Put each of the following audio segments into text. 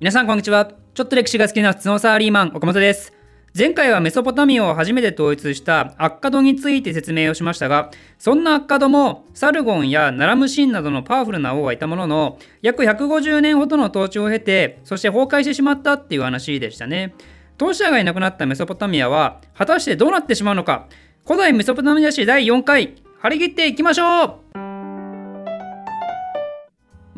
皆さんこんにちは。ちょっと歴史が好きな普通のサラリーマン岡本です。前回はメソポタミアを初めて統一したアッカドについて説明をしましたがそんなアッカドもサルゴンやナラムシンなどのパワフルな王がいたものの約150年ほどの統治を経てそして崩壊してしまったっていう話でしたね。当事者がいなくなったメソポタミアは果たしてどうなってしまうのか。古代メソポタミア史第4回張り切っていきましょう。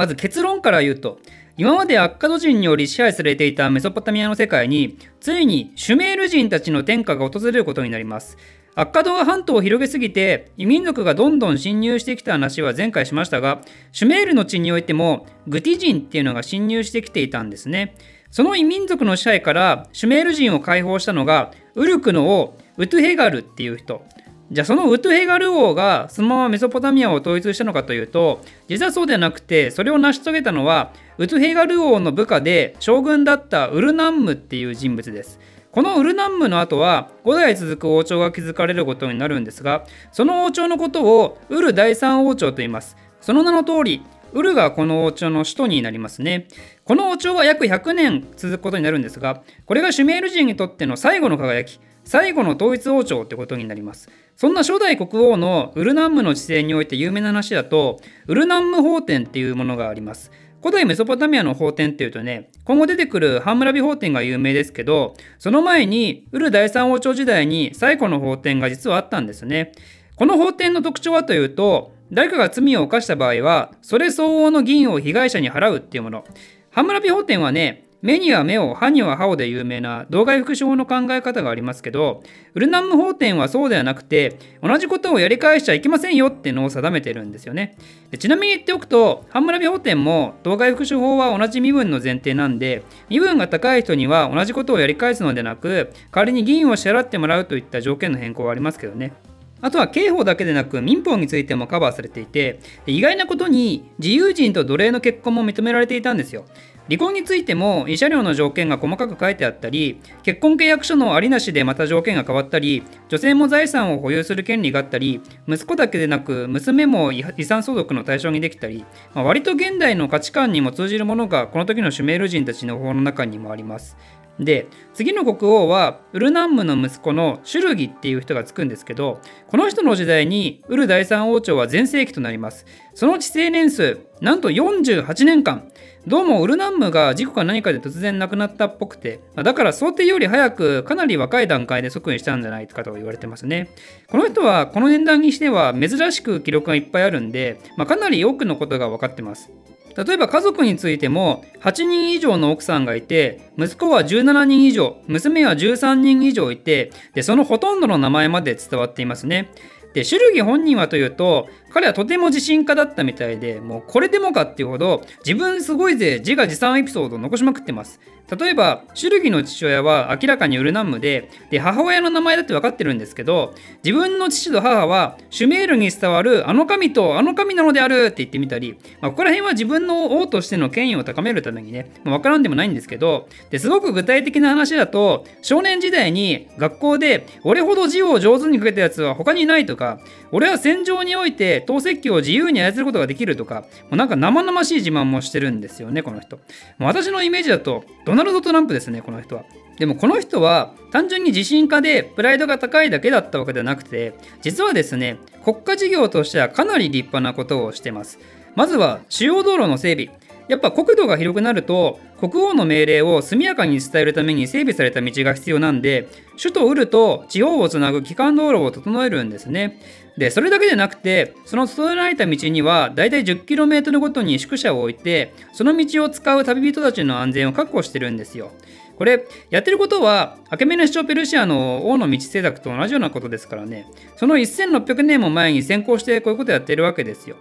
まず結論から言うと今までアッカド人により支配されていたメソポタミアの世界についにシュメール人たちの天下が訪れることになります。アッカドが半島を広げすぎて異民族がどんどん侵入してきた話は前回しましたがシュメールの地においてもグティ人っていうのが侵入してきていたんですね。その異民族の支配からシュメール人を解放したのがウルクの王ウトゥヘガルっていう人。じゃあそのウトゥヘガル王がそのままメソポタミアを統一したのかというと実はそうではなくてそれを成し遂げたのはウトゥヘガル王の部下で将軍だったウルナンムっていう人物です。このウルナンムの後は5代続く王朝が築かれることになるんですがその王朝のことをウル第三王朝と言います。その名の通りウルがこの王朝の首都になりますね。この王朝は約100年続くことになるんですがこれがシュメール人にとっての最後の輝き。最後の統一王朝ってことになります。そんな初代国王のウルナンムの治世において有名な話だとウルナンム法典っていうものがあります。古代メソポタミアの法典っていうとね今後出てくるハンムラビ法典が有名ですけどその前にウル第三王朝時代に最古の法典が実はあったんですね。この法典の特徴はというと誰かが罪を犯した場合はそれ相応の銀を被害者に払うっていうもの。ハンムラビ法典はね目には目を歯には歯をで有名な動外福祉法の考え方がありますけどウルナム法典はそうではなくて同じことをやり返しちゃいけませんよってのを定めてるんですよね。ちなみに言っておくとハンムラビ法典も動外福祉法は同じ身分の前提なんで身分が高い人には同じことをやり返すのでなく代わりに議員を支払ってもらうといった条件の変更はありますけどね。あとは刑法だけでなく民法についてもカバーされていて意外なことに自由人と奴隷の結婚も認められていたんですよ。離婚についても慰謝料の条件が細かく書いてあったり結婚契約書のありなしでまた条件が変わったり女性も財産を保有する権利があったり息子だけでなく娘も遺産相続の対象にできたり、まあ、割と現代の価値観にも通じるものがこの時のシュメール人たちの法の中にもあります。で次の国王はウルナンムの息子のシュルギっていう人がつくんですけどこの人の時代にウル第三王朝は全盛期となります。その治世年数なんと48年間。どうもウルナンムが事故か何かで突然亡くなったっぽくてだから想定より早くかなり若い段階で即位したんじゃないかと言われてますね。この人はこの年代にしては珍しく記録がいっぱいあるんで、まあ、かなり多くのことが分かってます。例えば家族についても8人以上の奥さんがいて息子は17人以上娘は13人以上いてでそのほとんどの名前まで伝わっていますねで、シュルギ本人はというと、彼はとても自信家だったみたいで、もうこれでもかっていうほど、自分すごいぜ、自画自賛エピソードを残しまくってます。例えば、シュルギの父親は明らかにウルナンムで、で、母親の名前だって分かってるんですけど、自分の父と母は、シュメールに伝わるあの神とあの神なのであるって言ってみたり、まあ、ここら辺は自分の王としての権威を高めるためにね、まあ、分からんでもないんですけど、ですごく具体的な話だと、少年時代に学校で、俺ほど字を上手に書けたやつは他にいないとか、俺は戦場において透析機を自由に操ることができるとか、もうなんか生々しい自慢もしてるんですよね、この人。私のイメージだと、ナルド・トランプですね、この人は。でもこの人は単純に自信家でプライドが高いだけだったわけではなくて、実はですね、国家事業としてはかなり立派なことをしてます。まずは主要道路の整備。やっぱ国土が広くなると国王の命令を速やかに伝えるために整備された道が必要なんで首都ウルと地方をつなぐ基幹道路を整えるんですね。でそれだけでなくてその整えられた道にはだいたい 10km ごとに宿舎を置いてその道を使う旅人たちの安全を確保してるんですよ。これやってることはアケメネシチョペルシアの王の道政策と同じようなことですからね。その1600年も前に先行してこういうことやってるわけですよ。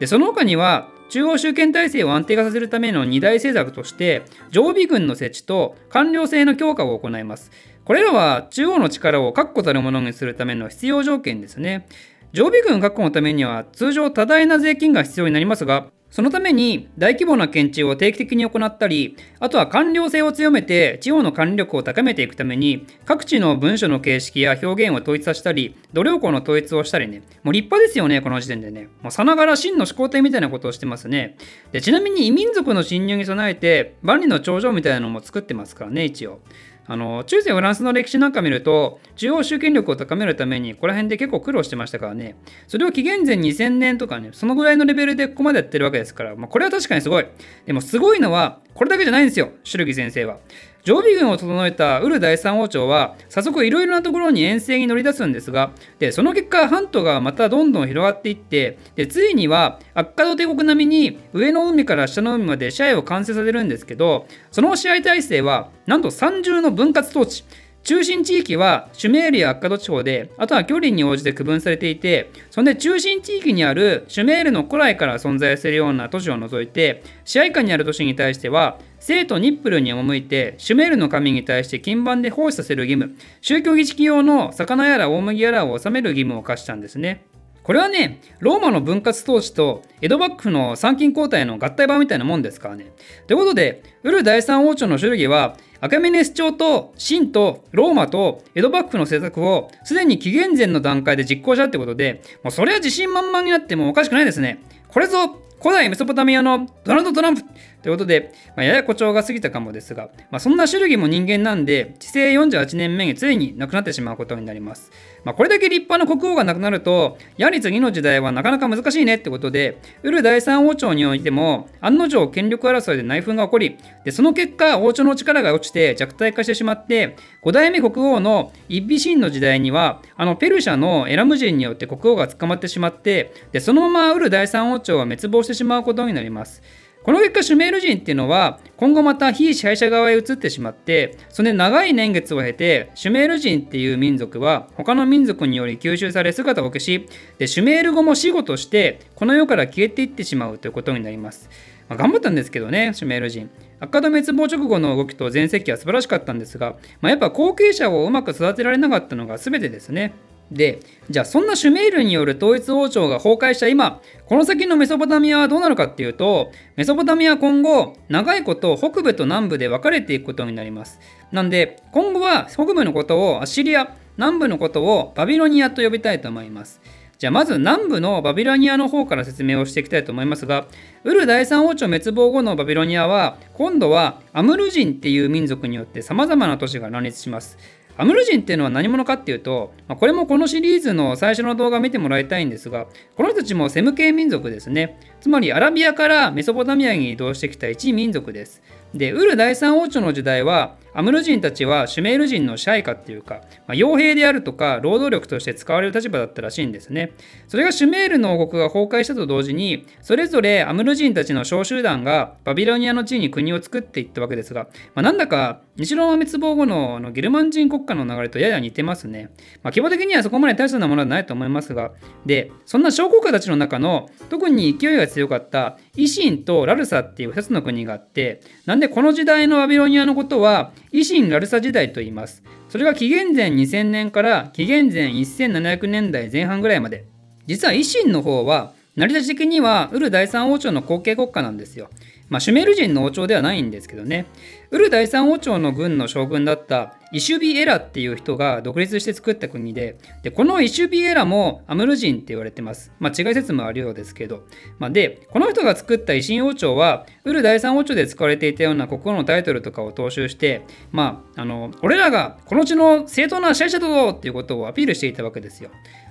でその他には中央集権体制を安定化させるための二大政策として常備軍の設置と官僚制の強化を行います。これらは中央の力を確固たるものにするための必要条件ですね。常備軍確保のためには通常多大な税金が必要になりますがそのために大規模な検知を定期的に行ったり、あとは官僚性を強めて地方の管理力を高めていくために、各地の文書の形式や表現を統一させたり、度量衡の統一をしたりね、もう立派ですよね、この時点でね。もうさながら真の始皇帝みたいなことをしてますね。でちなみに異民族の侵入に備えて、万里の長城みたいなのも作ってますからね、一応。あの中世フランスの歴史なんか見ると中央集権力を高めるためにここら辺で結構苦労してましたからね。それを紀元前2000年とかねそのぐらいのレベルでここまでやってるわけですから、まあ、これは確かにすごい。でもすごいのはこれだけじゃないんですよ。シュルギ先生は。常備軍を整えたウル第三王朝は早速いろいろなところに遠征に乗り出すんですがでその結果半島がまたどんどん広がっていってでついにはアッカド帝国並みに上の海から下の海まで支配を完成させるんですけどその支配体制はなんと三重の分割統治。中心地域はシュメールやアッカド地方で、あとは距離に応じて区分されていて、そんで中心地域にあるシュメールの古来から存在するような都市を除いて、支配下にある都市に対しては、生徒ニップルに赴いて、シュメールの神に対して金盤で奉仕させる義務、宗教儀式用の魚やら大麦やらを納める義務を課したんですね。これはね、ローマの分割統治と江戸幕府の参勤交代の合体版みたいなもんですからね。ということで、ウル第三王朝の主義は、アカメネス朝と秦とローマと江戸幕府の政策をすでに紀元前の段階で実行したってことで、もうそれは自信満々になってもおかしくないですね。これぞ古代メソポタミアのドナルド・トランプということで、まあ、やや誇張が過ぎたかもですが、まあ、そんな種類も人間なんで、治世48年目についに亡くなってしまうことになります。まあ、これだけ立派な国王が亡くなると、やはり次の時代はなかなか難しいねってことで、ウル第三王朝においても、案の定権力争いで内紛が起こり、でその結果、王朝の力が落ちて弱体化してしまって、5代目国王のイッビシンの時代には、あのペルシャのエラム人によって国王が捕まってしまって、でそのままウル第三王朝は滅亡してしまうことになります。この結果シュメール人っていうのは今後また非支配者側へ移ってしまってそれで長い年月を経てシュメール人っていう民族は他の民族により吸収され姿を消しでシュメール語も死後としてこの世から消えていってしまうということになります、まあ、頑張ったんですけどねシュメール人。アカド滅亡直後の動きと全盛期は素晴らしかったんですが、まあ、やっぱ後継者をうまく育てられなかったのが全てですね。で、じゃあそんなシュメールによる統一王朝が崩壊した今、この先のメソポタミアはどうなるかっていうと、メソポタミアは今後、長いこと北部と南部で分かれていくことになります。なんで、今後は北部のことをアシリア、南部のことをバビロニアと呼びたいと思います。じゃあまず南部のバビロニアの方から説明をしていきたいと思いますが、ウル第三王朝滅亡後のバビロニアは、今度はアムル人っていう民族によって様々な都市が乱立します。アムル人っていうのは何者かっていうと、まあ、これもこのシリーズの最初の動画見てもらいたいんですが、この人たちもセム系民族ですね。つまりアラビアからメソポタミアに移動してきた一民族です。で、ウル第三王朝の時代は、アムル人たちはシュメール人の支配下っていうか、まあ、傭兵であるとか労働力として使われる立場だったらしいんですね。それがシュメールの王国が崩壊したと同時に、それぞれアムル人たちの小集団がバビロニアの地に国を作っていったわけですが、まあ、なんだか西ローマ滅亡後ののゲルマン人国家の流れとやや似てますね。まあ、規模的にはそこまで大したなものはないと思いますが、で、そんな小国家たちの中の特に勢いが強かった維新とラルサっていう2つの国があって、なんでこの時代のバビロニアのことは維新ラルサ時代と言います。それが紀元前2000年から紀元前1700年代前半ぐらいまで。実は維新の方は成り立ち的にはウル第三王朝の後継国家なんですよ。まあ、シュメール人の王朝ではないんですけどね。ウル第三王朝の軍の将軍だったイシュビエラっていう人が独立して作った国で、でこのイシュビエラもアムル人って言われてます。まあ、違い説もあるようですけど。まあ、で、この人が作った維新王朝は、ウル第三王朝で使われていたような国王のタイトルとかを踏襲して、まあ、あの、俺らがこの地の正当な支配者だぞっていうことをアピールしていたわけですよ。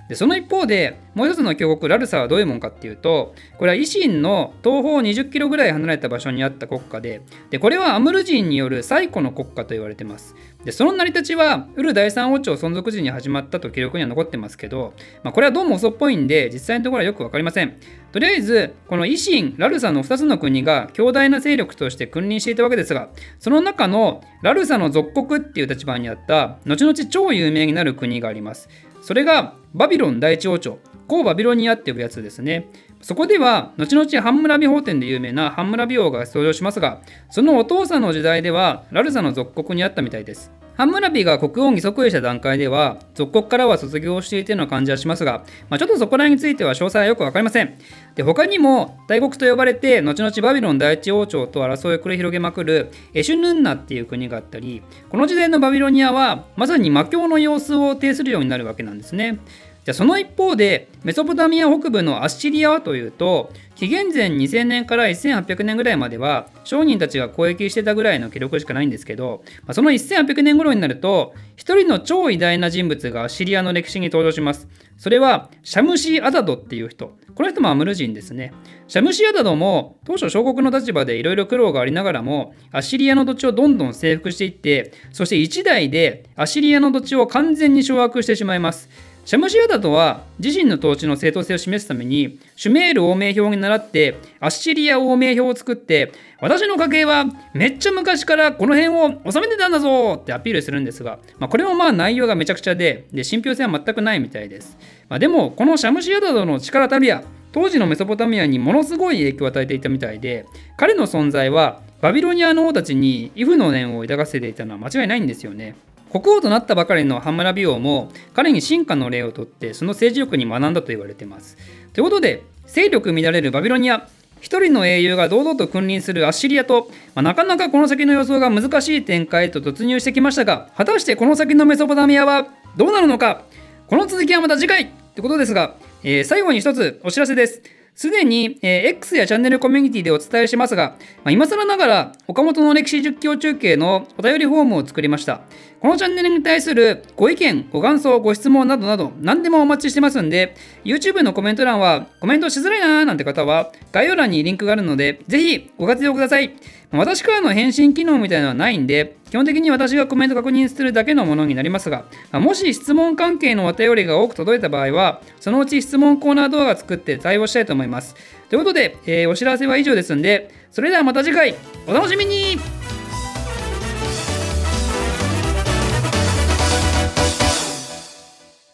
でその一方でもう一つの峡谷ラルサはどういうもんかっていうとこれは維新の東方20キロぐらい離れた場所にあった国家ででこれはアムル人による最古の国家と言われてます。でその成り立ちはウル第三王朝存続時に始まったと記録には残ってますけど、まあ、これはどうも遅っぽいんで実際のところはよく分かりません。とりあえずこの維新ラルサの2つの国が強大な勢力として君臨していたわけですがその中のラルサの属国っていう立場にあった後々超有名になる国があります。それがバビロン第一王朝、古バビロニアっていうやつですね。そこでは、後々ハンムラビ法典で有名なハンムラビ王が登場しますが、そのお父さんの時代では、ラルサの属国にあったみたいです。ハンムラビが国王に即位した段階では、属国からは卒業していたような感じはしますが、まあ、ちょっとそこら辺については詳細はよく分かりません。で他にも、大国と呼ばれて、後々バビロン第一王朝と争いを繰り広げまくるエシュヌンナっていう国があったり、この時代のバビロニアは、まさに魔境の様子を呈するようになるわけなんですね。じゃその一方でメソポタミア北部のアッシリアはというと紀元前2000年から1800年ぐらいまでは商人たちが交易してたぐらいの記録しかないんですけど、まあ、その1800年頃になると一人の超偉大な人物がアッシリアの歴史に登場します。それはシャムシー・アダドっていう人。この人もアムル人ですね。シャムシー・アダドも当初小国の立場でいろいろ苦労がありながらもアッシリアの土地をどんどん征服していってそして一代でアッシリアの土地を完全に掌握してしまいます。シャムシアダとは自身の統治の正当性を示すためにシュメール王名表に倣ってアッシリア王名表を作って私の家系はめっちゃ昔からこの辺を治めてたんだぞってアピールするんですが、まあ、これもまあ内容がめちゃくちゃでで信憑性は全くないみたいです、まあ、でもこのシャムシアダとの力たるや当時のメソポタミアにものすごい影響を与えていたみたいで彼の存在はバビロニアの王たちにイフの念を抱かせていたのは間違いないんですよね。国王となったばかりのハムラビ王も彼に進化の例をとってその政治力に学んだと言われています。ということで勢力乱れるバビロニア一人の英雄が堂々と君臨するアッシリアと、まあ、なかなかこの先の予想が難しい展開へと突入してきましたが果たしてこの先のメソポタミアはどうなるのかこの続きはまた次回ってことですが、えー、最後に一つお知らせです。すでに、え、X やチャンネルコミュニティでお伝えしますが、まあ、今更ながら岡本の歴史実況中継のお便りフォームを作りました。このチャンネルに対するご意見、ご感想、ご質問などなど何でもお待ちしてますんで、YouTube のコメント欄はコメントしづらいなーなんて方は概要欄にリンクがあるので、ぜひご活用ください。私からの返信機能みたいなのはないんで、基本的に私がコメント確認するだけのものになりますが、もし質問関係のお便りが多く届いた場合は、そのうち質問コーナー動画作って対応したいと思います。ということで、えー、お知らせは以上ですんで、それではまた次回、お楽しみに